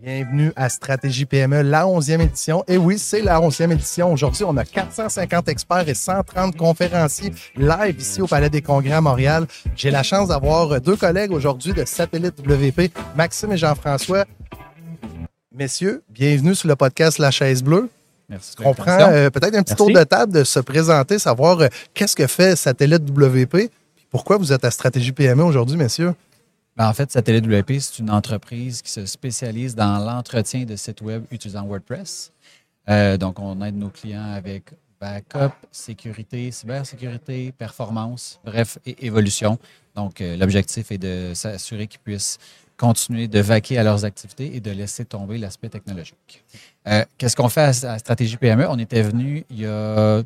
Bienvenue à Stratégie PME, la 11e édition. Et oui, c'est la 11e édition. Aujourd'hui, on a 450 experts et 130 conférenciers live ici au Palais des Congrès à Montréal. J'ai la chance d'avoir deux collègues aujourd'hui de Satellite WP, Maxime et Jean-François. Messieurs, bienvenue sur le podcast La Chaise Bleue. Merci. On prend euh, peut-être un petit tour de table de se présenter, savoir euh, qu'est-ce que fait Satellite WP. Pourquoi vous êtes à Stratégie PME aujourd'hui, messieurs? Ben, en fait, Satellite WP, c'est une entreprise qui se spécialise dans l'entretien de sites web utilisant WordPress. Euh, donc, on aide nos clients avec backup, sécurité, cybersécurité, performance, bref, et évolution. Donc, euh, l'objectif est de s'assurer qu'ils puissent continuer de vaquer à leurs activités et de laisser tomber l'aspect technologique. Euh, Qu'est-ce qu'on fait à, à, Stratégie PME? On était venu il y a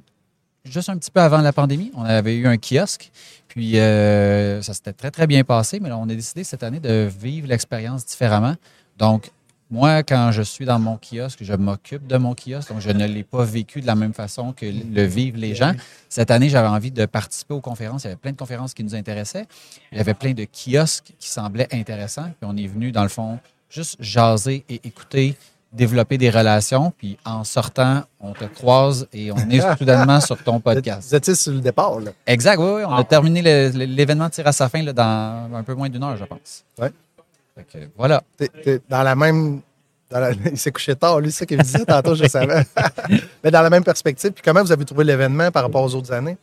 juste un petit peu avant la pandémie. On avait eu un kiosque, puis euh, ça s'était très, très bien passé, mais là, on a décidé cette année de vivre l'expérience différemment. Donc, moi, quand je suis dans mon kiosque, je m'occupe de mon kiosque, donc je ne l'ai pas vécu de la même façon que le vivent les gens. Cette année, j'avais envie de participer aux conférences. Il y avait plein de conférences qui nous intéressaient. Il y avait plein de kiosques qui semblaient intéressants. Puis on est venu, dans le fond, juste jaser et écouter développer des relations, puis en sortant, on te croise et on est soudainement sur ton podcast. Vous étiez sur le départ, là. Exact, oui, oui. On ah. a terminé l'événement tire à sa fin là, dans un peu moins d'une heure, je pense. Oui. Que, voilà. T'es, t'es dans la même. Dans la, il s'est couché tard, lui, c'est ça qu'il me disait tantôt, je savais. Mais dans la même perspective, puis comment vous avez trouvé l'événement par rapport aux autres années?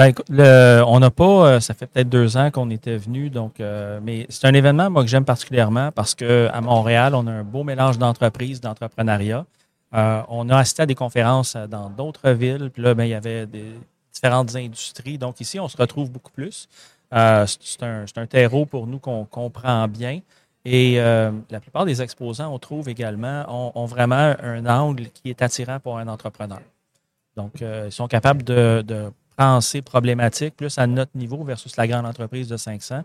Ben, on n'a pas, euh, ça fait peut-être deux ans qu'on était venu, donc, euh, mais c'est un événement, moi, que j'aime particulièrement parce qu'à Montréal, on a un beau mélange d'entreprises, d'entrepreneuriat. Euh, on a assisté à des conférences dans d'autres villes, puis là, ben, il y avait des différentes industries. Donc, ici, on se retrouve beaucoup plus. C'est un, terreau pour nous qu'on comprend bien. Et la plupart des exposants, on trouve également, ont, vraiment un angle qui est attirant pour un entrepreneur. Donc, ils sont capables de penser problématiques plus à notre niveau versus la grande entreprise de 500,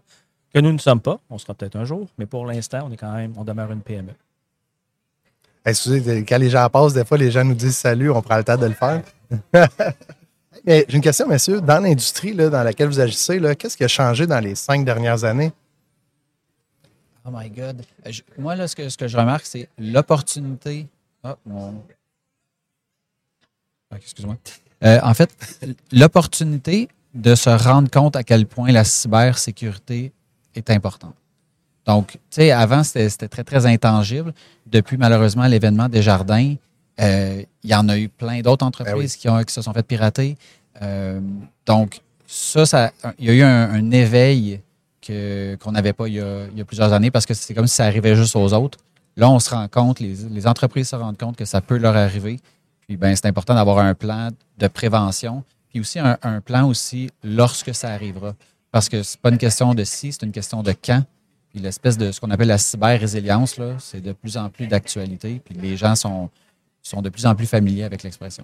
que nous ne sommes pas. On sera peut-être un jour, mais pour l'instant, on est quand même, on demeure une PME. Excusez, quand les gens passent, des fois, les gens nous disent salut, on prend le temps de le faire. mais j'ai une question, messieurs. Dans l'industrie dans laquelle vous agissez, qu'est-ce qui a changé dans les cinq dernières années? Oh my God. Je, moi, là, ce que, ce que je remarque, c'est l'opportunité. Oh, mon... Excuse-moi. Euh, en fait, l'opportunité de se rendre compte à quel point la cybersécurité est importante. Donc, tu sais, avant, c'était très, très intangible. Depuis, malheureusement, l'événement des jardins, euh, il y en a eu plein d'autres entreprises ben oui. qui, ont, qui se sont fait pirater. Euh, donc, ça, ça, il y a eu un, un éveil qu'on n'avait pas il y, a, il y, a, plusieurs années parce que c'est comme si ça arrivait juste aux autres. Là, on se rend compte, les, les entreprises se rendent compte que ça peut leur arriver. Puis ben, c'est important d'avoir un plan de prévention, puis aussi un, un, plan aussi lorsque ça arrivera. Parce que c'est pas une question de si, c'est une question de quand. Puis l'espèce de ce qu'on appelle la cyber-résilience, là, c'est de plus en plus d'actualité. Puis les gens sont, sont de plus en plus familiers avec l'expression.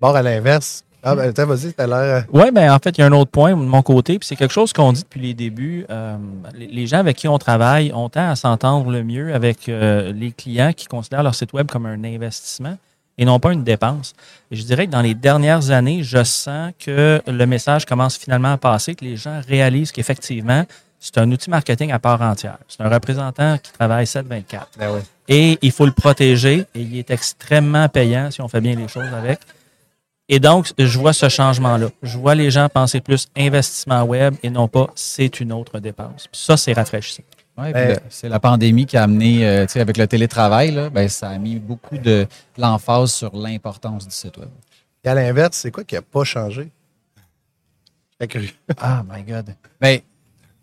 Bon, à l'inverse, ah, ben, vas-y, t'as l'air. Oui, mais ben, en fait, il y a un autre point de mon côté, puis c'est quelque chose qu'on dit depuis les débuts. Euh, les gens avec qui on travaille, on tend à s'entendre le mieux avec euh, les clients qui considèrent leur site Web comme un investissement et non pas une dépense. Et je dirais que dans les dernières années, je sens que le message commence finalement à passer, que les gens réalisent qu'effectivement, c'est un outil marketing à part entière. C'est un représentant qui travaille 7-24. Ben oui. Et il faut le protéger et il est extrêmement payant si on fait bien les choses avec. Et donc, je vois ce changement-là. Je vois les gens penser plus investissement web et non pas c'est une autre dépense. Puis ça, c'est rafraîchissant. Ben, c'est la pandémie qui a amené, euh, tu sais, avec le télétravail, là, ben, ça a mis beaucoup de l'emphase sur l'importance du site web. Et à l'inverse, c'est quoi qui n'a pas changé? Ah, my God. Ben,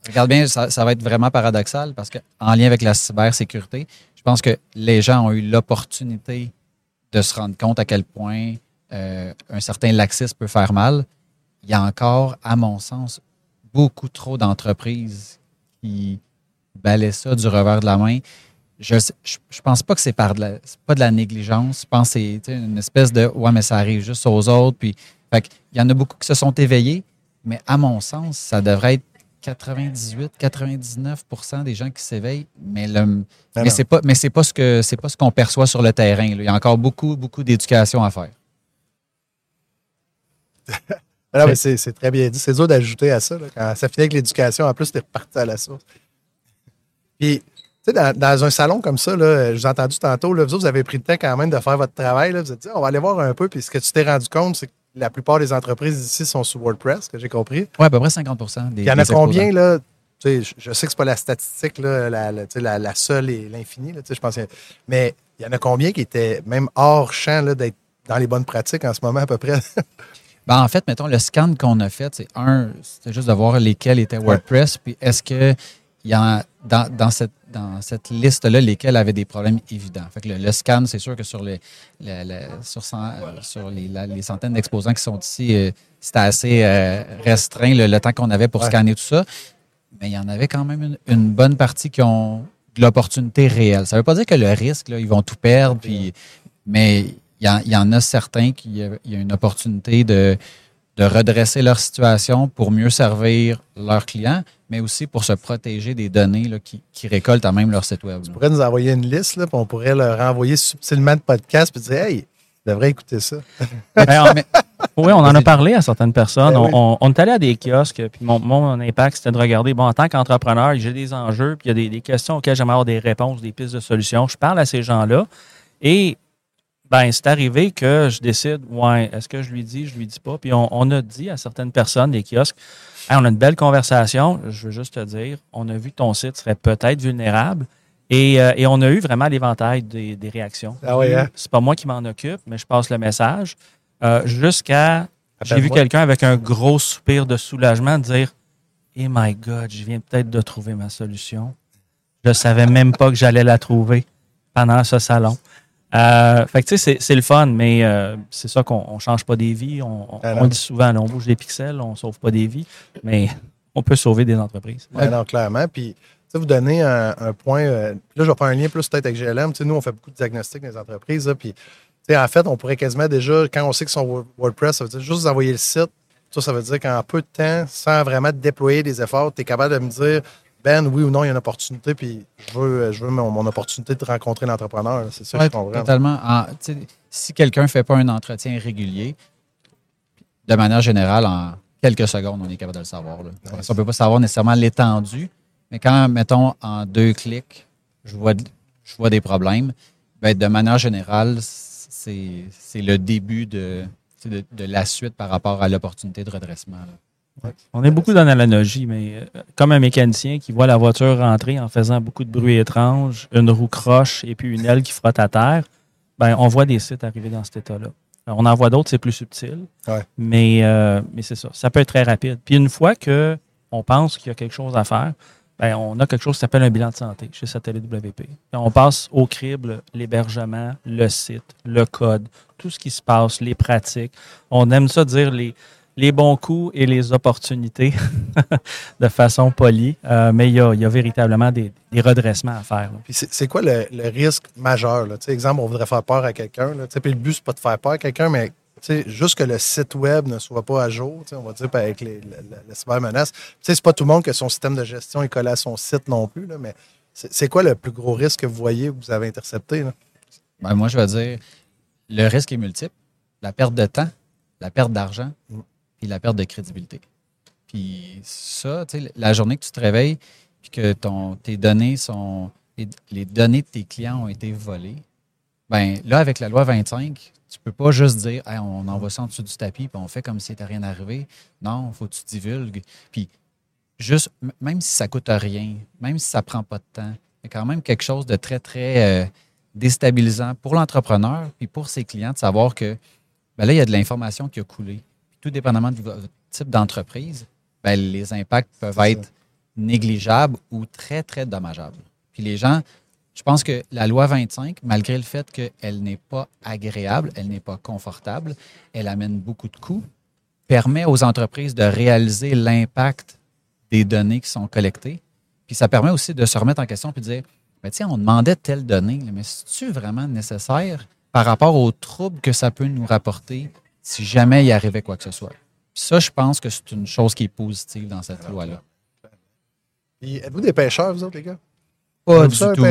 regarde bien, ça, ça, va être vraiment paradoxal parce qu'en lien avec la cybersécurité, je pense que les gens ont eu l'opportunité de se rendre compte à quel point euh, un certain laxisme peut faire mal. Il y a encore, à mon sens, beaucoup trop d'entreprises qui balaient ça du revers de la main. Je, je, je pense pas que c'est par de la, pas de la négligence. Je pense que c'est une espèce de ouais, mais ça arrive juste aux autres. Puis, fait il y en a beaucoup qui se sont éveillés, mais à mon sens, ça devrait être 98-99% des gens qui s'éveillent, mais le, ah mais c'est pas, mais c'est pas ce que c'est pas ce qu'on perçoit sur le terrain. Là. Il y a encore beaucoup, beaucoup d'éducation à faire. c'est, c'est très bien dit. C'est dur d'ajouter à ça. Là. Quand ça finit avec l'éducation, en plus, tu es reparti à la source. Puis, Tu sais, dans, dans un salon comme ça, là, je vous ai entendu tantôt, là, vous, autres, vous avez pris le temps quand même de faire votre travail. Là, vous êtes dit, on va aller voir un peu. Puis ce que tu t'es rendu compte, c'est que la plupart des entreprises ici sont sous WordPress, que j'ai compris. Oui, à peu près 50 des Il y en a combien, là? Tu sais, je, je sais que c'est pas la statistique, là, la, la, tu sais, la, la seule et l'infini, tu sais, je pense. Mais il y en a combien qui étaient même hors champ d'être dans les bonnes pratiques en ce moment, à peu près? Ben, en fait, mettons, le scan qu'on a fait, c'est un, c'était juste de voir lesquels étaient WordPress, puis est-ce que il y en, dans, dans cette, dans cette liste-là, lesquels avaient des problèmes évidents. Fait que le, le scan, c'est sûr que sur, les, le- le- sur, cent- euh, sur les, la- les centaines d'exposants qui sont ici, euh, c'était assez euh, restreint le, le temps qu'on avait pour Ouais. scanner tout ça. Mais il y en avait quand même une, une bonne partie qui ont de l'opportunité réelle. Ça ne veut pas dire que le risque, là, ils vont tout perdre, puis, mais il y, en, il y en a certains qui il y a une opportunité de, de redresser leur situation pour mieux servir leurs clients, mais aussi pour se protéger des données là, qui, qui récoltent à même leur site web. là. Tu pourrais nous envoyer une liste, là, puis on pourrait leur envoyer subtilement de podcast, puis dire, hey, tu devrais écouter ça. Ben, Mais- Oui, on en a parlé à certaines personnes. Ben on, oui. on- on est allé à des kiosques, puis mon, mon impact, c'était de regarder, bon, en tant qu'entrepreneur, j'ai des enjeux, puis il y a des, des questions auxquelles j'aimerais avoir des réponses, des pistes de solutions. Je parle à ces gens-là et ben, c'est arrivé que je décide, ouais, est-ce que je lui dis, je lui dis pas? Puis on, on a dit à certaines personnes des kiosques, Hey, on a une belle conversation, je veux juste te dire, on a vu que ton site serait peut-être vulnérable. Et, euh, et on a eu vraiment l'éventail des, des réactions. Ah ouais, hein? C'est pas moi qui m'en occupe, mais je passe le message. Euh, jusqu'à j'ai vu Appelle-moi. quelqu'un avec un gros soupir de soulagement dire Eh my God, je viens peut-être de trouver ma solution. Je savais même pas que j'allais la trouver pendant ce salon. Euh, fait que tu sais, c'est- c'est le fun, mais euh, c'est ça qu'on on change pas des vies. On, on- Ah on dit souvent, là, on bouge des pixels, on sauve pas des vies, mais on peut sauver des entreprises. Non, clairement. Puis, vous donnez un, un point. euh, là, je vais faire un lien plus peut-être avec GLM. Nous, on fait beaucoup de diagnostics dans les entreprises. là, puis, en fait, on pourrait quasiment déjà, quand on sait qu'ils sont Word- WordPress, ça veut dire juste vous envoyer le site. Ça, ça veut dire qu'en peu de temps, sans vraiment déployer des efforts, tu es capable de me dire, Ben, oui ou non, il y a une opportunité, puis je veux, je veux mon, mon opportunité de rencontrer l'entrepreneur. C'est ça Ouais, je comprends. totalement. En- si quelqu'un ne fait pas un entretien régulier, de manière générale, en quelques secondes, on est capable de le savoir. là. On ne peut pas savoir nécessairement l'étendue, mais quand, mettons, en deux clics, je vois, je vois des problèmes, ben, de manière générale, c'est le début de, la suite par rapport à l'opportunité de redressement. là. On est beaucoup dans l'analogie, mais euh, comme un mécanicien qui voit la voiture rentrer en faisant beaucoup de bruit étrange, une roue croche et puis une aile qui frotte à terre, ben, on voit des sites arriver dans cet état-là. Alors, On en voit d'autres, c'est plus subtil. Ouais. Mais, euh, mais c'est ça. Ça peut être très rapide. Puis une fois que on pense qu'il y a quelque chose à faire, ben, on a quelque chose qui s'appelle un bilan de santé chez Satellite WP. Puis on passe au crible l'hébergement, le site, le code, tout ce qui se passe, les pratiques. On aime ça dire les, les bons coups et les opportunités de façon polie. Euh, mais il y a, il y a véritablement des, des redressements à faire. là. Puis c'est quoi le, le risque majeur? Là? Exemple, on voudrait faire peur à quelqu'un. Puis le but, c'est pas de faire peur à quelqu'un, mais juste que le site web ne soit pas à jour, on va dire avec les, la, la- cybermenace. C'est pas tout le monde que son système de gestion est collé à son site non plus, là, mais c'est quoi le plus gros risque que vous voyez que vous avez intercepté? Là? Ben, moi, je vais dire, le risque est multiple. La perte de temps, la perte d'argent, Mm. Puis la perte de crédibilité. Puis ça, la journée que tu te réveilles, puis que ton, tes données sont, les, données de tes clients ont été volées, ben là, avec la loi 25, tu peux pas juste dire, on envoie ça en dessous du tapis, puis on fait comme si n'était rien arrivé. Non, faut que tu divulgues. Puis juste, même si ça coûte rien, même si ça prend pas de temps, il y a quand même quelque chose de très, très euh, déstabilisant pour l'entrepreneur puis pour ses clients de savoir que ben là, il y a de l'information qui a coulé. Tout dépendamment du type d'entreprise, ben, les impacts peuvent être négligeables ou très, très dommageables. Puis les gens, je pense que la loi 25, malgré le fait qu'elle n'est pas agréable, elle n'est pas confortable, elle amène beaucoup de coûts, permet aux entreprises de réaliser l'impact des données qui sont collectées. Puis ça permet aussi de se remettre en question puis de dire, ben, tiens, on demandait telle donnée, mais c'est-tu vraiment nécessaire par rapport aux troubles que ça peut nous rapporter si jamais il arrivait quoi que ce soit? Puis ça, je pense que c'est une chose qui est positive dans cette loi-là. Puis êtes-vous des pêcheurs, vous autres, les gars? Pas Vous du tout.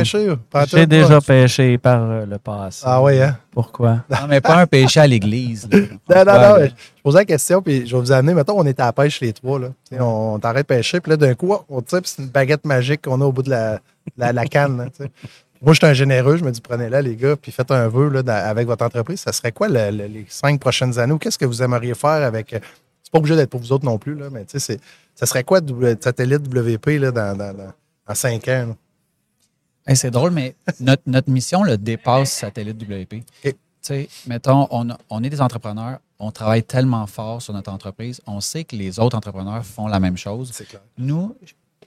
J'ai déjà pas? pêché par euh, le passé. Ah oui, hein? Pourquoi? Non, mais pas un péché à l'église. Non, non, non. Je posais la question, puis je vais vous amener. Mettons, on était à la pêche les trois. Là. On, t'arrête de pêcher, puis là, d'un coup, on tire, puis c'est une baguette magique qu'on a au bout de la, la, la canne. Moi, j'étais un généreux. Je me dis, prenez-la, les gars, puis faites un vœu là, dans- avec votre entreprise. Ça serait quoi le- le- les cinq prochaines années? Ou qu'est-ce que vous aimeriez faire avec. euh, C'est pas obligé d'être pour vous autres non plus, là, mais tu sais, ça serait quoi W- satellite WP là, dans, dans, cinq ans? là? Hey, c'est drôle, mais notre, notre mission le dépasse Satellite WP. Sais, mettons, on, on est des entrepreneurs, on travaille tellement fort sur notre entreprise, on sait que les autres entrepreneurs font la même chose. C'est clair. Nous,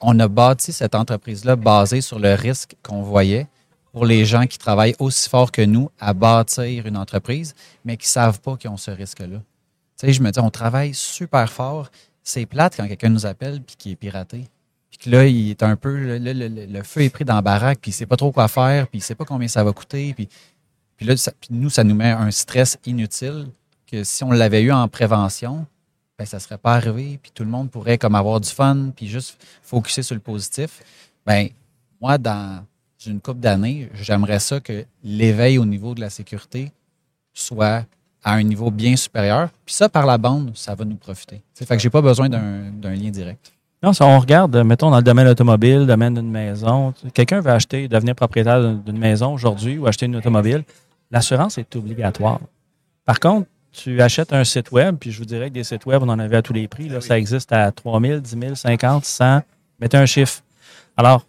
on a bâti cette entreprise-là basée sur le risque qu'on voyait pour les gens qui travaillent aussi fort que nous à bâtir une entreprise, mais qui ne savent pas qu'ils ont ce risque-là. Tu sais, je me dis, on travaille super fort. C'est plate quand quelqu'un nous appelle puis qui est piraté. Puis que là, il est un peu, le, le- le- le feu est pris dans la baraque, puis il ne sait pas trop quoi faire, puis il ne sait pas combien ça va coûter. Puis, puis là, nous, ça nous met un stress inutile que si on l'avait eu en prévention, ben, ça ne serait pas arrivé, puis tout le monde pourrait comme avoir du fun, puis juste focuser sur le positif. Ben, moi, dans une couple d'années, j'aimerais ça que l'éveil au niveau de la sécurité soit à un niveau bien supérieur. Puis ça, par la bande, ça va nous profiter. Sais, fait que j'ai pas besoin d'un lien direct. Non, si on regarde, mettons, dans le domaine automobile, le domaine d'une maison, quelqu'un veut acheter, devenir propriétaire d'une d'une maison aujourd'hui ou acheter une automobile, l'assurance est obligatoire. Par contre, tu achètes un site web, puis je vous dirais que des sites web, on en avait à tous les prix. Là, Ça existe à 3 000, 10 000, 50, 100. Mettez un chiffre. Alors,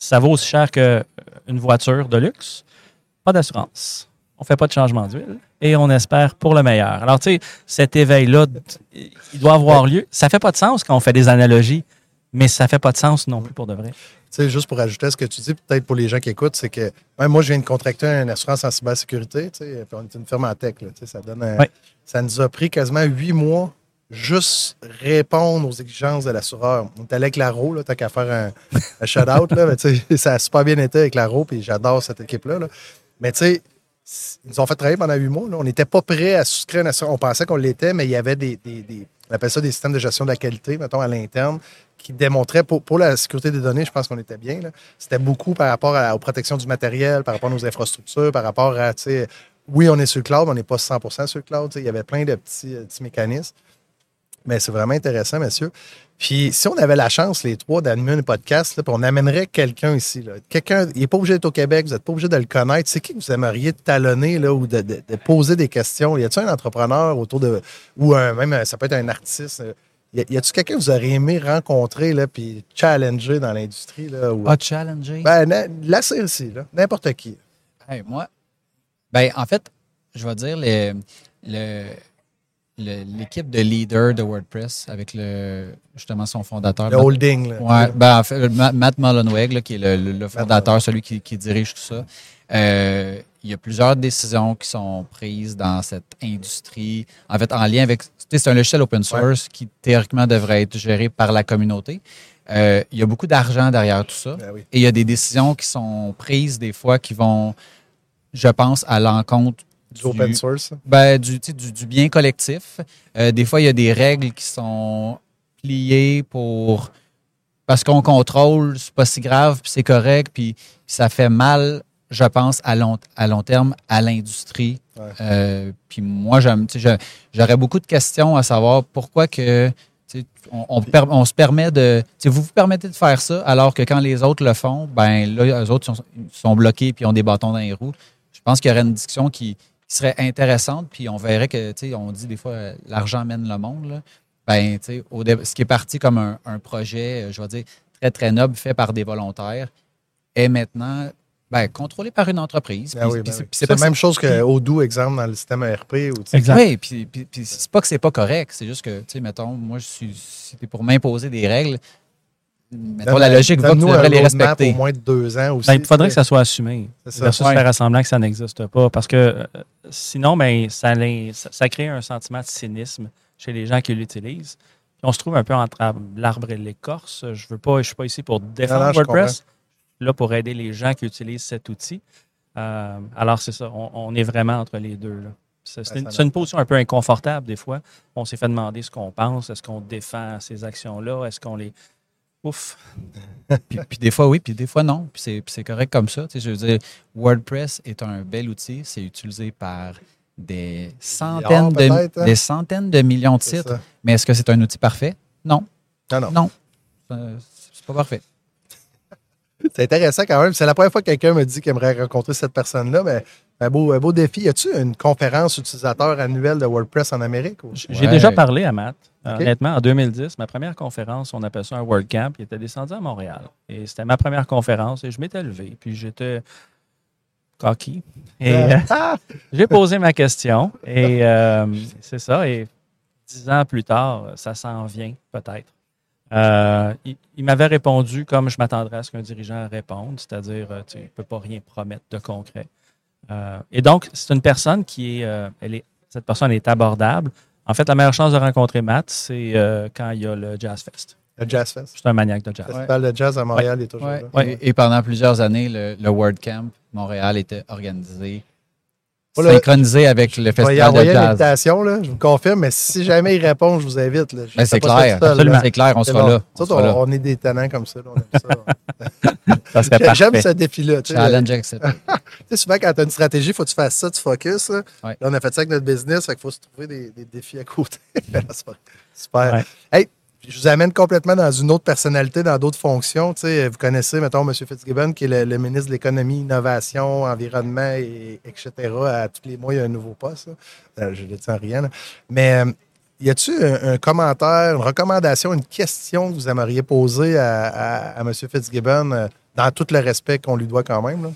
ça vaut aussi cher qu'une voiture de luxe. Pas d'assurance. On fait pas de changement d'huile et on espère pour le meilleur. Alors, tu sais, cet éveil-là, il doit avoir lieu. Ça fait pas de sens quand on fait des analogies, mais ça fait pas de sens non plus pour de vrai. Tu sais, juste pour ajouter à ce que tu dis, peut-être pour les gens qui écoutent, c'est que même moi, je viens de contracter une assurance en cybersécurité. Tu sais, puis on est une firme en tech. Là, tu sais, ça, donne un- Ouais. ça nous a pris quasiment huit mois juste répondre aux exigences de l'assureur. On est allé avec Laro, là, t'as qu'à faire un, shout-out. là, mais ça a super bien été avec Laro, puis j'adore cette équipe-là. là. Mais tu sais, ils nous ont fait travailler pendant huit mois. On n'était pas prêt à souscrire une assurance. On pensait qu'on l'était, mais il y avait des, des- on appelle ça des systèmes de gestion de la qualité, mettons, à l'interne, qui démontraient, pour, la sécurité des données, je pense qu'on était bien. C'était beaucoup par rapport aux protections du matériel, par rapport à nos infrastructures, par rapport à, oui, on est sur le cloud, mais on n'est pas 100% sur le cloud. Il y avait plein de petits, euh, petits mécanismes. Mais c'est vraiment intéressant, messieurs. Puis si on avait la chance, les trois, d'animer un podcast, là, puis on amènerait quelqu'un ici. là. Quelqu'un, il n'est pas obligé d'être au Québec, vous n'êtes pas obligé de le connaître. C'est qui que vous aimeriez talonner là, ou de, de- de poser des questions? Y a-t-il un entrepreneur autour de. ou un, même, ça peut être un artiste? euh, Y a- y a-t-il quelqu'un que vous auriez aimé rencontrer là, puis challenger dans l'industrie? Là, ou- Pas challenger? ben, na- la CLC, là, n'importe qui. Hey, moi, ben, en fait, je vais dire le- le- le- l'équipe de leader de WordPress avec le, justement son fondateur. Le Matt- holding. Là. Ouais, ben, en fait, Ma- Matt Mullenweg, là, qui est le, fondateur, celui qui, qui dirige tout ça. Euh, il y a plusieurs décisions qui sont prises dans cette industrie, en fait, en lien avec. C'est un logiciel open source qui théoriquement devrait être géré par la communauté. Euh, il y a beaucoup d'argent derrière tout ça. Ben oui. Et il y a des décisions qui sont prises des fois qui vont, je pense, à l'encontre Du open source. ben, du, bien collectif. Euh, des fois, il y a des règles qui sont pliées pour parce qu'on contrôle, c'est pas si grave, puis c'est correct, puis, ça fait mal, je pense, à long, à long terme à l'industrie. Ouais. Euh, puis moi, j'aurais beaucoup de questions à savoir pourquoi que on, on per- on se permet de. Vous vous permettez de faire ça, alors que quand les autres le font, ben là, eux autres sont, sont bloqués puis ont des bâtons dans les roues. Je pense qu'il y aurait une discussion qui, qui serait intéressante, puis on verrait que, tu sais, on dit des fois, l'argent mène le monde. Là. Ben, tu sais, au ce qui est parti comme un, un projet, euh, je vais dire, très, très noble, fait par des volontaires, est maintenant ben, contrôlé par une entreprise. Ben oui, ben c'est- oui. la même chose que Odoo, exemple, dans le système ERP. Ou, oui, puis, puis, puis c'est pas que c'est pas correct, c'est juste que, tu sais, mettons, moi, je suis, t'es pour m'imposer des règles, mettons, la logique va que tu devrais les respecter. au moins de deux ans aussi. Ben, il faudrait que ça soit assumé. C'est ça. Versus Ouais. faire semblant que ça n'existe pas. Parce que euh, sinon, ben, ça, l'in- ça, ça crée un sentiment de cynisme chez les gens qui l'utilisent. On se trouve un peu entre l'arbre et l'écorce. Je veux pas, je suis pas ici pour défendre Non, non, je WordPress. Là, pour aider les gens qui utilisent cet outil. Euh, alors, c'est ça. On, on est vraiment entre les deux. là. C'est c'est Ben, une, c'est une position un peu inconfortable des fois. On s'est fait demander ce qu'on pense. Est-ce qu'on défend ces actions-là? Est-ce qu'on les. Ouf. puis, puis des fois, oui, puis des fois, non. Puis c'est- puis c'est correct comme ça. Tu sais, je veux dire, WordPress est un bel outil. C'est utilisé par des centaines, de, hein? des centaines de millions de sites. ça. Mais est-ce que c'est un outil parfait? Non. Non, non. Non. Euh, C'est pas parfait. C'est intéressant quand même. C'est la première fois que quelqu'un me dit qu'il aimerait rencontrer cette personne-là, mais un beau, un beau défi. Y a-tu une conférence utilisateur annuelle de WordPress en Amérique? ou- J'ai Ouais. déjà parlé à Matt. Ok. Honnêtement, en 2010, ma première conférence, on appelle ça un WordCamp, il était descendu à Montréal. Et c'était ma première conférence et je m'étais levé. Puis j'étais cocky. Et euh, Ah! j'ai posé ma question. Et euh, c'est ça. Et dix ans plus tard, ça s'en vient peut-être. Euh, il il m'avait répondu comme je m'attendrais à ce qu'un dirigeant réponde, c'est-à-dire euh, tu ne peux pas rien promettre de concret. Euh, et donc, c'est une personne qui est, euh, elle est, cette personne est abordable. En fait, la meilleure chance de rencontrer Matt, c'est euh, quand il y a le Jazz Fest. Le Jazz Fest. C'est un maniaque de jazz. Le festival de jazz à Montréal est toujours Ouais. là. Ouais. Et, et pendant plusieurs années, le, le WordCamp Montréal était organisé, Oh là, synchronisé avec le Je vais y festival de envoyer jazz. l'invitation, là, je vous confirme, mais si jamais il répond, je vous invite. là. Ben, c'est clair, absolument, c'est clair, on sera là. On là. on, est des talents comme ça. là, on aime ça. J'aime ce défi-là. tu sais. Challenge accepté. Tu sais, souvent, quand tu as une stratégie, il faut que tu fasses ça, tu focuses. Là. Ouais. Là, on a fait ça avec notre business, fait qu'il faut se trouver des, des défis à côté. Super. Ouais. Hey, je vous amène complètement dans une autre personnalité, dans d'autres fonctions. Tu sais, vous connaissez, mettons, M. Fitzgibbon, qui est le, le ministre de l'Économie, Innovation, Environnement, et, etc. À tous les mois, il y a un nouveau poste. là. Euh, je le dis en rien. là. Mais euh, y a-tu un, un commentaire, une recommandation, une question que vous aimeriez poser à, à- à M. Fitzgibbon, euh, dans tout le respect qu'on lui doit quand même? là?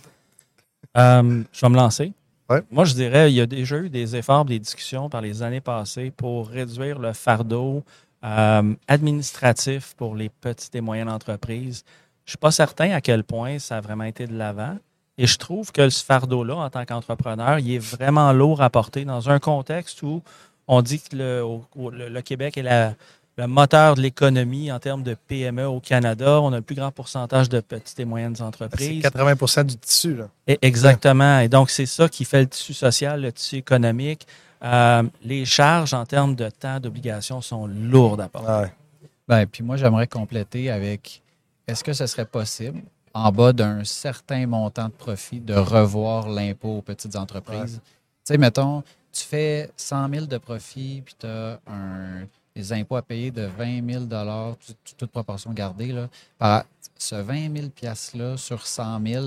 Euh, je vais me lancer. Ouais. Moi, je dirais, il y a déjà eu des efforts, des discussions par les années passées pour réduire le fardeau euh, administratif pour les petites et moyennes entreprises. Je ne suis pas certain à quel point ça a vraiment été de l'avant. Et je trouve que ce fardeau-là, en tant qu'entrepreneur, il est vraiment lourd à porter dans un contexte où on dit que le, au- au- le- le Québec est la- le moteur de l'économie en termes de PME au Canada. On a le plus grand pourcentage de petites et moyennes C'est entreprises. 80% du tissu. Là. Et- Exactement. Et donc, c'est ça qui fait le tissu social, le tissu économique. Euh, les charges en termes de temps d'obligation sont lourdes à porter. Ouais. Ben, puis moi, j'aimerais compléter avec est-ce que ce serait possible, en bas d'un certain montant de profit, de revoir l'impôt aux petites entreprises? Tu sais, mettons, tu fais 100 000 de profit, puis tu as un, des impôts à payer de 20 000 tout- tout- toute proportion gardée. Là, par, ce 20 000 $-là sur 100 000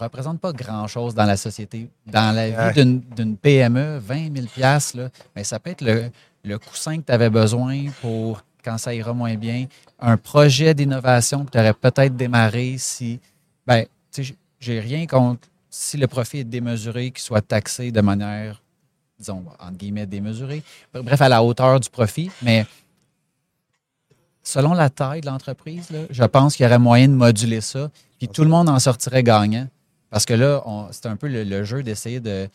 représente pas grand-chose dans la société. Dans la vie d'une- PME, 20 000 $, là, ben, ça peut être le, le coussin que tu avais besoin pour quand ça ira moins bien, un projet d'innovation que tu aurais peut-être démarré si, ben, tu sais, j'ai rien contre si le profit est démesuré, qu'il soit taxé de manière, disons, entre guillemets, démesurée. Bref, à la hauteur du profit, mais selon la taille de l'entreprise, je pense qu'il y aurait moyen de moduler ça, puis tout le monde en sortirait gagnant. Parce que là, c'est un peu le, le jeu d'essayer de,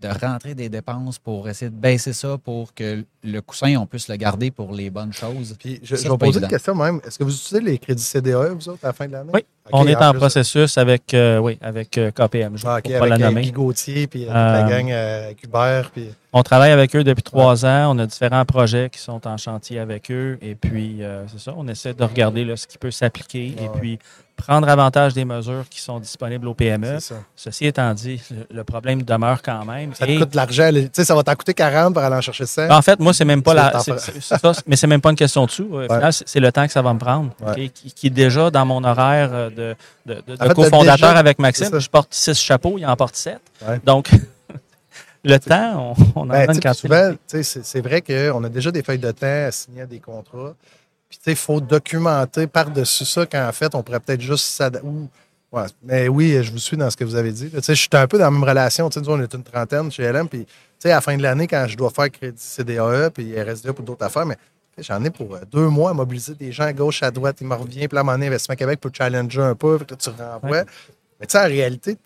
de rentrer des dépenses pour essayer de baisser ça pour que le coussin, on puisse le garder pour les bonnes choses. Puis je, Ça, je vais poser évident. une question même. Est-ce que vous utilisez les crédits CDAE, vous autres, à la fin de l'année? Oui, on est en processus avec, euh, oui, avec euh, KPMG, Ah, OK, pour pas la avec euh, nommer. Guy Gauthier, puis euh, la Euh, gang euh, avec Hubert, puis... On travaille avec eux depuis trois ans. On a différents projets qui sont en chantier avec eux. Et puis, euh, c'est ça, on essaie de regarder là, ce qui peut s'appliquer Ouais, et puis prendre avantage des mesures qui sont disponibles au PME. Ceci étant dit, le, problème demeure quand même. Ça te Et- coûte de l'argent. Tu sais, ça va t'en coûter 40 pour aller en chercher 100. En fait, moi, c'est même pas la. ça, mais c'est même pas une question de sous. Au Ouais. final, c'est le temps que ça va me prendre. Ouais. Qui, qui est déjà dans mon horaire euh, de, de, de- de En fait, cofondateur avec Maxime. Je porte six chapeaux, il en porte sept. Ouais. Donc, le temps, on, on en Ben, souvent, tu sais, c'est vrai qu'on a déjà des feuilles de temps à signer des contrats. Puis, tu sais, il faut documenter par-dessus ça qu'en fait, on pourrait peut-être juste s'adapter. Ouais, mais oui, je vous suis dans ce que vous avez dit. Tu sais, je suis un peu dans la même relation. Tu sais, nous, on est une trentaine chez LM. Puis, tu sais, à la fin de l'année, quand je dois faire crédit CDAE, puis RSDA pour d'autres affaires, mais j'en ai pour euh, deux mois à mobiliser des gens à gauche, à droite. Il me revient. Puis là, donné, Investissement Québec peut challenger un peu. Puis là, tu renvoies. Mais tu sais, en réalité,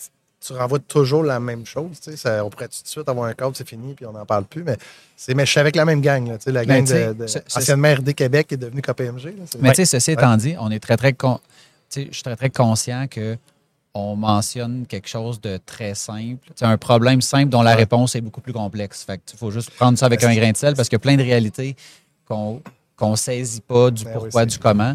tu- renvoies toujours la même chose. tu sais. Ça, on pourrait tout de suite avoir un cadre, c'est fini, puis on n'en parle plus. Mais, c'est, mais je suis avec la même gang. Là, tu sais, la Ben, gang de, de- c'est- anciennement RD Québec qui est devenue KPMG. là. Mais tu sais, ceci étant dit, on est très, très con- tu sais, je suis très, très conscient que on mentionne quelque chose de très simple. C'est un problème simple dont la Ouais. réponse est beaucoup plus complexe. Fait il faut juste prendre ça avec un grain de sel parce qu'il y a plein de réalités qu'on qu'on saisit pas du Ben pourquoi, du comment.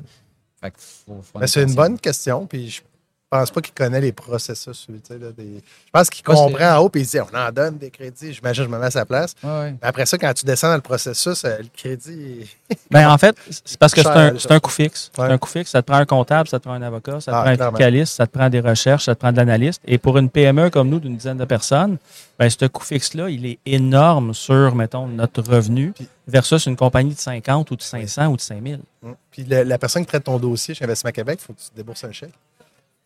Fait que faut- faut Ben, c'est une bonne question, puis je pense pas qu'il connaît les processus. là, des- Je pense qu'il comprend en haut, puis il dit on en donne des crédits. J'imagine, je me mets à sa place. Ouais. Mais après ça, quand tu descends dans le processus, euh, le crédit. Ben, en fait, c'est parce que c'est un, coût fixe. C'est un coût fixe. Ça te prend un comptable, ça te prend un avocat, ça te Ah, prend un fiscaliste, ça te prend des recherches, ça te prend de l'analyste. Et pour une PME comme nous, d'une dizaine de personnes, ben, ce coût fixe-là, il est énorme sur, mettons, notre revenu versus une compagnie de 50 ou de 500 ou de 5000. Hum. Puis la personne qui traite ton dossier chez Investissement Québec, il faut que tu débourses un chèque.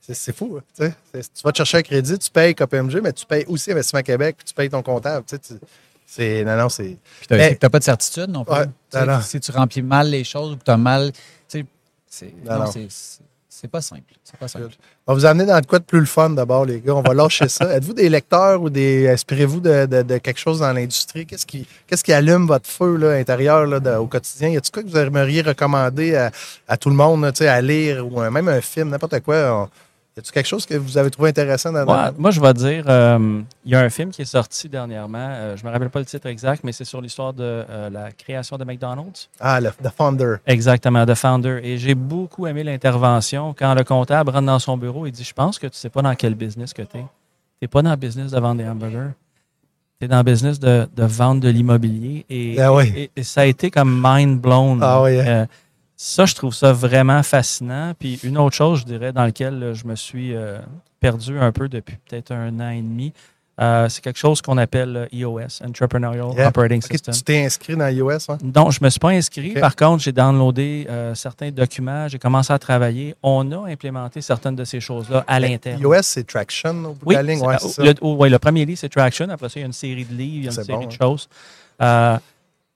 C'est- fou. hein, tu Tu vas te chercher un crédit, tu payes KPMG, mais tu payes aussi Investissement Québec, puis tu payes ton comptable. tu tu- C'est. Non, non, c'est. Puis Mais- t'as pas de certitude non plus. Ouais, Tu sais, non, non. Si tu remplis mal les choses ou que tu as mal. tu C'est Non, c'est- pas simple. C'est pas simple. On va vous amener dans de quoi de plus le fun d'abord, les gars. On va lâcher ça. Êtes-vous des lecteurs ou des. Inspirez-vous de, de- de quelque chose dans l'industrie? Qu'est-ce qui, qu'est-ce qui allume votre feu là, intérieur là, de- au quotidien? Y a-t-il quoi que vous aimeriez recommander à, à tout le monde là, tu à lire ou même un film, n'importe quoi? On- Y a-t-il quelque chose que vous avez trouvé intéressant dans Moi, moi, je vais dire, euh, il y a un film qui est sorti dernièrement. euh, je me rappelle pas le titre exact, mais c'est sur l'histoire de euh, la création de McDonald's. Ah, le, The Founder. Exactement, The Founder. Et j'ai beaucoup aimé l'intervention quand le comptable rentre dans son bureau et dit Je pense que tu sais pas dans quel business que tu es. Tu n'es pas dans le business de vendre des hamburgers. Tu es dans le business de, de vendre de l'immobilier. Et, Ah oui. et- et ça a été comme mind blown. Ah oui, hein. Euh, ça, je trouve ça vraiment fascinant. Puis une autre chose, je dirais, dans laquelle là, je me suis euh, perdu un peu depuis peut-être un an et demi, euh, c'est quelque chose qu'on appelle euh, EOS, Entrepreneurial Yeah. Operating System. tu t'es inscrit dans iOS, hein? Donc, je ne me suis pas inscrit. Par contre, j'ai downloadé euh, certains documents, j'ai commencé à travailler. On a implémenté certaines de ces choses-là à l'interne. iOS, c'est Traction au bout Oui, de la ligne? c'est- Ouais, euh, c'est ça. le, oh, ouais, le premier livre, c'est Traction. Après ça, il y a une série de livres, il y a une série bon, de hein. choses. Euh,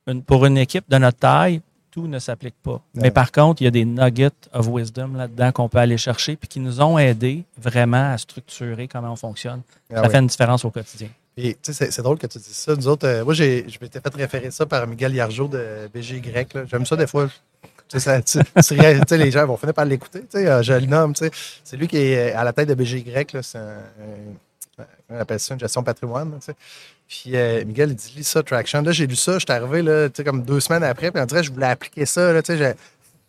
une- pour une équipe de notre taille, tout ne s'applique pas. Mais par contre, il y a des nuggets of wisdom là-dedans qu'on peut aller chercher puis qui nous ont aidés vraiment à structurer comment on fonctionne. Ah ça oui. fait une différence au quotidien. Puis, tu sais, c'est- drôle que tu dises ça. Nous autres, euh, moi, j'ai, je m'étais fait référer ça par Miguel Yargeau de BGY. J'aime ça des fois. Tu ça- les gens vont finir par l'écouter. Tu sais, euh, je le nomme. tu sais. C'est lui qui est à la tête de BGY. là. C'est un, un- on appelle ça? Une gestion patrimoine. là. Puis euh, Miguel, il dit lis ça, Traction. Là, j'ai lu ça. Je suis arrivé là, tu sais, comme deux semaines après. Puis on dirait que je voulais appliquer ça. Là, tu sais, j'ai-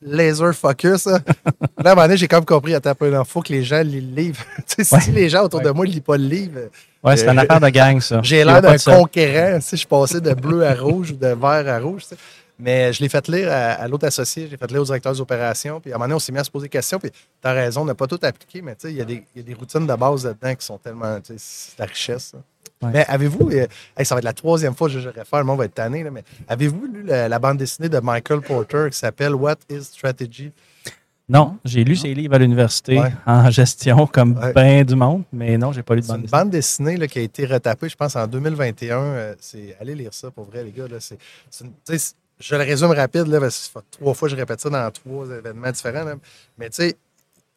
laser focus. Là, Là, à un moment donné, j'ai comme compris. Attends un. Il faut que les gens lisent le livre. Tu sais, si Ouais. les gens autour de moi ne lisent pas le livre, Ouais, c'est Euh, une affaire de gang, ça. j'ai l'air d'un conquérant. Tu sais, je suis passé de bleu à rouge ou de vert à rouge. tu sais. Mais je l'ai fait lire à, à l'autre associé, j'ai fait lire aux directeurs des opérations. Puis à un moment donné, on s'est mis à se poser des questions. Puis tu as raison, on n'a pas tout appliqué, mais tu sais, il y, a des- y a des routines de base là-dedans qui sont tellement. tu sais, C'est la richesse. Ouais. Mais avez-vous, euh, hey, ça va être la troisième fois que je faire, le monde va être tanné, là, mais avez-vous lu la, la bande dessinée de Michael Porter qui s'appelle What is Strategy? Non, j'ai lu ses livres à l'université Ouais. en gestion comme Ouais. bien du monde, mais non, j'ai pas lu de C'est bande une dessinée. bande dessinée là, qui a été retapée, je pense, en 2021. Euh, c'est, allez lire ça, pour vrai, les gars. Là, une- c'est- je le résume rapide, là, parce que trois fois je répète ça dans trois événements différents. Mais tu sais,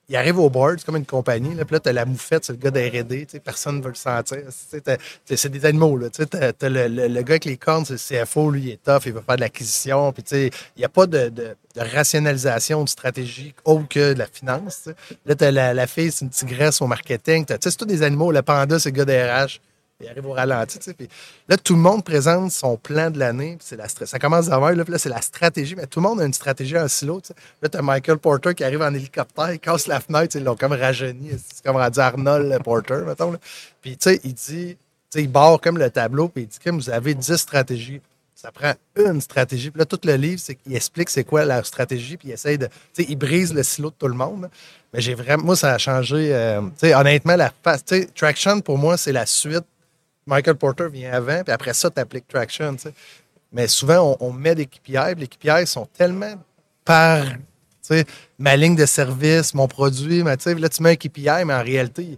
il arrive au board, c'est comme une compagnie. Là, puis là, tu as la moufette, c'est le gars d'R&D. Personne ne veut le sentir. T'as- t'as- C'est des animaux. Là, t'as, t'as le, le- gars avec les cornes, c'est le CFO, lui, il est tough, il veut faire de l'acquisition. Il n'y a pas de, de- rationalisation de stratégie autre que de la finance. Là, tu as la, la fille, c'est une tigresse au marketing. T'as- C'est tous des animaux. Le panda, c'est le gars d'RH. Il arrive au ralenti. là, tout le monde présente son plan de l'année. la ça commence à là, là, c'est la stratégie. Mais tout le monde a une stratégie en silo. tu. Là, tu as Michael Porter qui arrive en hélicoptère, il casse la fenêtre. Ils l'ont comme rajeuni. C'est comme Arnold Porter, mettons. Puis, tu sais, il dit, il barre comme le tableau, puis il dit, comme vous avez 10 stratégies. Ça prend une stratégie. Puis là, tout le livre, c'est qu'il explique c'est quoi la stratégie, puis il essaye de. Tu sais, il brise le silo de tout le monde. Mais j'ai vraiment. Moi, ça a changé. euh, honnêtement, la face. Tu sais, Traction, pour moi, c'est la suite. Michael Porter vient avant, puis après ça, tu appliques Traction. Mais souvent, on, on met des KPI, les KPI sont tellement par ma ligne de service, mon produit. Mais, là, tu mets un KPI, mais en réalité,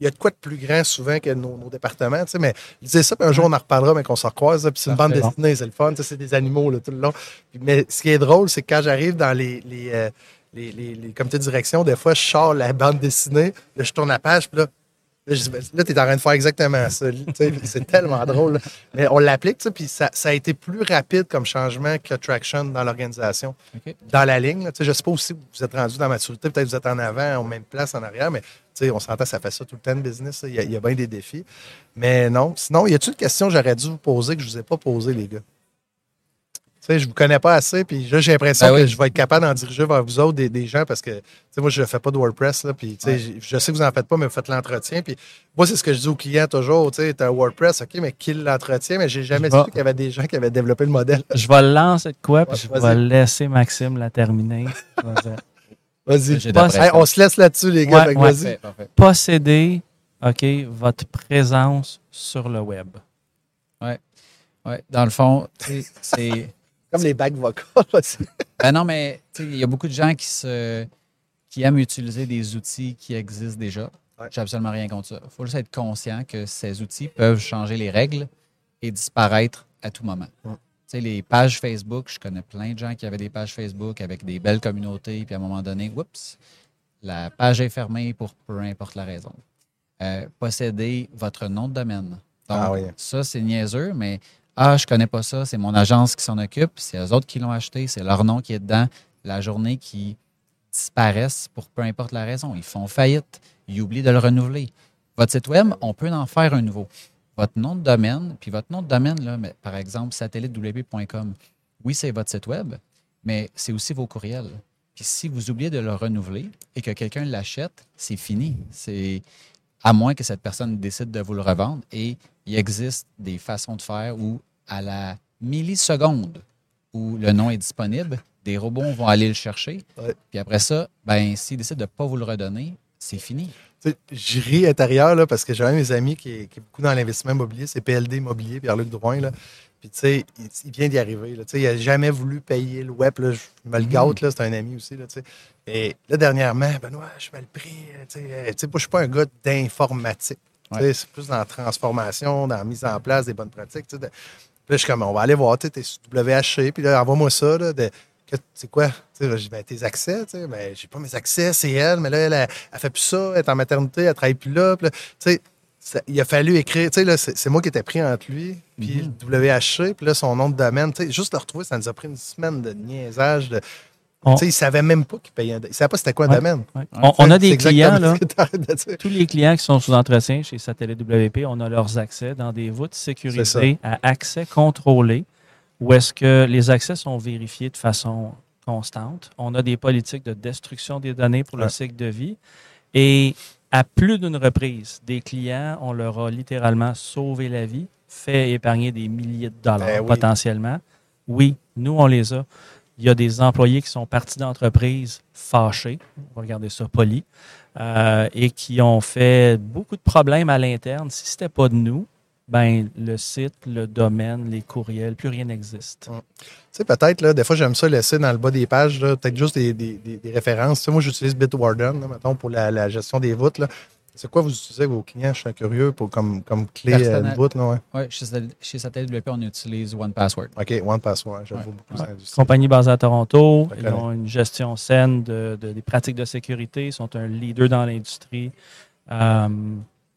il y a de quoi de plus grand souvent que nos, nos départements. Mais je disais ça, puis un jour, on en reparlera, mais qu'on se recroise. Puis c'est une bande bon. dessinée, c'est le fun. C'est des animaux là, tout le long. Puis, mais ce qui est drôle, c'est que quand j'arrive dans les, les, euh, les, les- les comités de direction, des fois, je sors la bande dessinée, là, je tourne la page, puis là, Là, tu es en train de faire exactement ça. C'est tellement drôle. là. Mais on l'applique, puis ça, ça a été plus rapide comme changement que Traction dans l'organisation, dans la ligne. là. Je ne sais pas aussi où vous êtes rendu dans la maturité. Peut-être que vous êtes en avant, en même place, en arrière, mais on s'entend, ça fait ça tout le temps, le business. Il y, y a bien des défis. Mais non. Sinon, y a-t-il une question que j'aurais dû vous poser que je ne vous ai pas posée, les gars? Sais, je vous connais pas assez, puis là, j'ai l'impression Ben oui. que je vais être capable d'en diriger vers vous autres des, des gens parce que, tu sais, moi, je ne fais pas de WordPress, là, puis, tu sais, Ouais. j'ai- je sais que vous en faites pas, mais vous faites l'entretien, puis moi, c'est ce que je dis aux clients toujours, tu sais, un WordPress, OK, mais qui l'entretien, mais j'ai jamais Je su qu'il y avait des gens qui avaient développé le modèle. Je vais lancer de quoi, puis Ouais, je vais laisser Maxime la terminer. Vas-y. Hey, on se laisse là-dessus, les gars, Ouais, vas-y. Posséder, OK, votre présence sur le web. Ouais, dans le fond, c'est. Comme les bacs vocales. Ben non, mais il y a beaucoup de gens qui se qui aiment utiliser des outils qui existent déjà. Ouais. J'ai absolument rien contre ça. Il faut juste être conscient que ces outils peuvent changer les règles et disparaître à tout moment. Ouais. Tu sais, les pages Facebook, je connais plein de gens qui avaient des pages Facebook avec des belles communautés, puis à un moment donné, oups, la page est fermée pour peu importe la raison. Euh, posséder votre nom de domaine. Donc, Ah oui. ça, c'est niaiseux, mais ah, je connais pas ça, c'est mon agence qui s'en occupe, c'est eux autres qui l'ont acheté, c'est leur nom qui est dedans. La journée qui disparaissent pour peu importe la raison, ils font faillite, ils oublient de le renouveler. Votre site web, on peut en faire un nouveau. Votre nom de domaine, puis votre nom de domaine, par exemple, satellitewp.com, oui, c'est votre site web, mais c'est aussi vos courriels. Puis si vous oubliez de le renouveler et que quelqu'un l'achète, c'est fini. C'est à moins que cette personne décide de vous le revendre. Et il existe des façons de faire où, à la milliseconde où le nom est disponible, des robots vont aller le chercher. Ouais. Puis après ça, ben, s'ils décident de ne pas vous le redonner, c'est fini. Je ris intérieur là, parce que j'ai un de mes amis qui est, qui est beaucoup dans l'investissement immobilier, c'est PLD Immobilier, Pierre-Luc Drouin. Là. Puis tu sais, il, il vient d'y arriver. Là. Il n'a jamais voulu payer le web. Là. Je me le gâte, c'est un ami aussi. Là. Et là, dernièrement, Benoît, je fais le sais, euh, moi, je ne suis pas un gars d'informatique. Ouais. C'est plus dans la transformation, dans la mise en place des bonnes pratiques. de- Puis là, je suis comme, on va aller voir, tu es sur WHC, puis là, envoie-moi ça. Là, de, c'est quoi? Tu sais, là, j'ai dit, ben, tes accès, tu sais, ben, j'ai pas mes accès, c'est elle, mais là, elle, elle, elle fait plus ça, elle est en maternité, elle travaille plus là. Puis là, tu sais, ça- il a fallu écrire, tu sais, là, c'est moi qui étais pris entre lui, puis le WHC, puis là, son nom de domaine, tu sais, juste le retrouver, ça nous a pris une semaine de niaisage. De, On- Tu sais, il savait même pas qu'il payait un, il savait pas c'était quoi Ouais. domaine. Ouais. Ouais. On, on a des exactement clients, là, de tous les clients qui sont sous entretien chez Satellite WP, on a leurs accès dans des voûtes sécurisées à accès contrôlé, où est-ce que les accès sont vérifiés de façon constante. On a des politiques de destruction des données pour le cycle de vie. Et à plus d'une reprise, des clients, on leur a littéralement sauvé la vie, fait épargner des milliers de dollars Ben oui. potentiellement. Oui, nous, on les a. Il y a des employés qui sont partis d'entreprise fâchés, on va regarder ça poli, euh, et qui ont fait beaucoup de problèmes à l'interne. Si ce n'était pas de nous, ben, le site, le domaine, les courriels, plus rien n'existe. Tu sais, peut-être, là, des fois, j'aime ça laisser dans le bas des pages, peut-être juste des, des- références. Tu sais, moi, j'utilise Bitwarden, là, mettons, pour la, la gestion des voûtes. là. C'est quoi vous utilisez vos clients? Je suis curieux pour comme, comme clé Personnel. de voûte. Là, ouais. Ouais, chez, chez Satellite WP, on utilise OnePassword. OK, One Password. J'avoue Ouais. beaucoup Ouais. l'industrie. Compagnie basée à Toronto, ils ont une gestion saine de, de- des pratiques de sécurité, ils sont un leader dans l'industrie. Euh,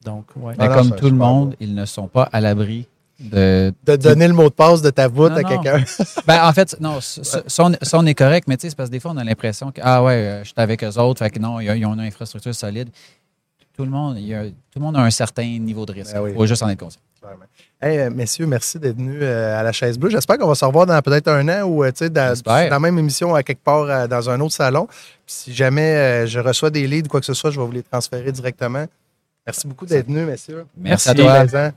donc, ouais. Mais non, comme tout le monde, bon. ils ne sont pas à l'abri de. De donner le mot de passe de ta voûte Non, à non. quelqu'un. Ben, en fait, non, ça, on, est correct, mais tu sais, c'est parce que des fois, on a l'impression que, ah ouais, euh, je suis avec eux autres, fait que non, ils ont une infrastructure solide. Tout le monde, il y a, tout le monde a un certain niveau de risque. Ben oui. Il faut juste en être conscient. Hey, euh, messieurs, merci d'être venus euh, à la chaise bleue. J'espère qu'on va se revoir dans peut-être un an ou euh, dans, dans la même émission à quelque part dans un autre salon. Puis si jamais je reçois des leads ou quoi que ce soit, je vais vous les transférer directement. Merci beaucoup d'être venus, messieurs. Merci à Merci. toi. Plaisant.